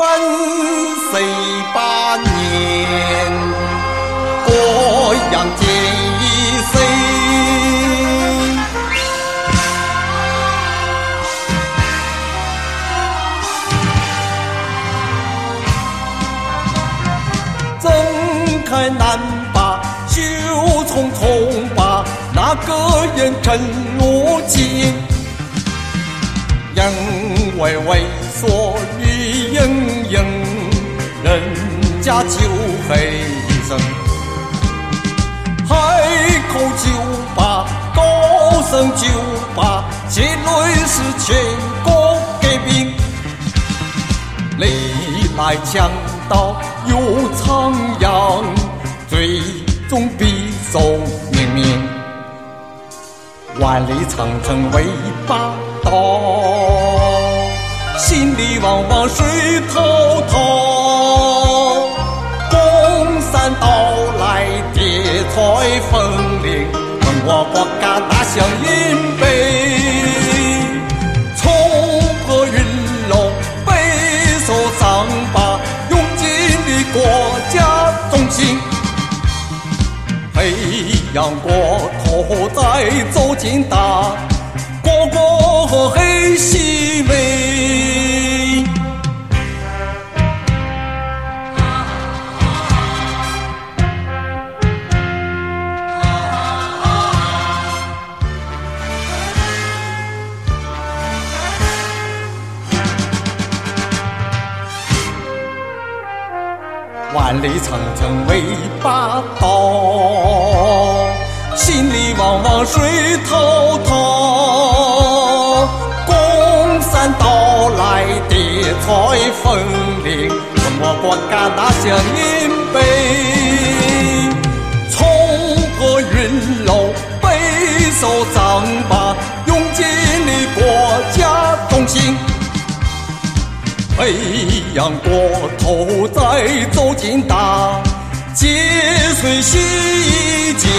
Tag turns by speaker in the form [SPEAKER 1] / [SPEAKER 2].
[SPEAKER 1] 分岁八年，各阳见一岁。睁开南把，就匆匆把那个人沉入井，因为为所欲营营，人家就黑一声，海口酒吧高声酒吧结论是全国革命，历来强盗有苍阳，最终必受命命，万里长城为霸道。心里往往水滔滔，东山到来，叠彩风铃，问我国家大相阴悲。冲破云龙，背受伤疤，用尽了国家忠心，培养国头再走进大，国国和黑西美。万里长城为霸道，心里往往水滔滔。共产到来，叠彩风铃，问我国家大相阴悲。冲破云楼，背受伤疤，飞扬过头，再走进大街，随心静。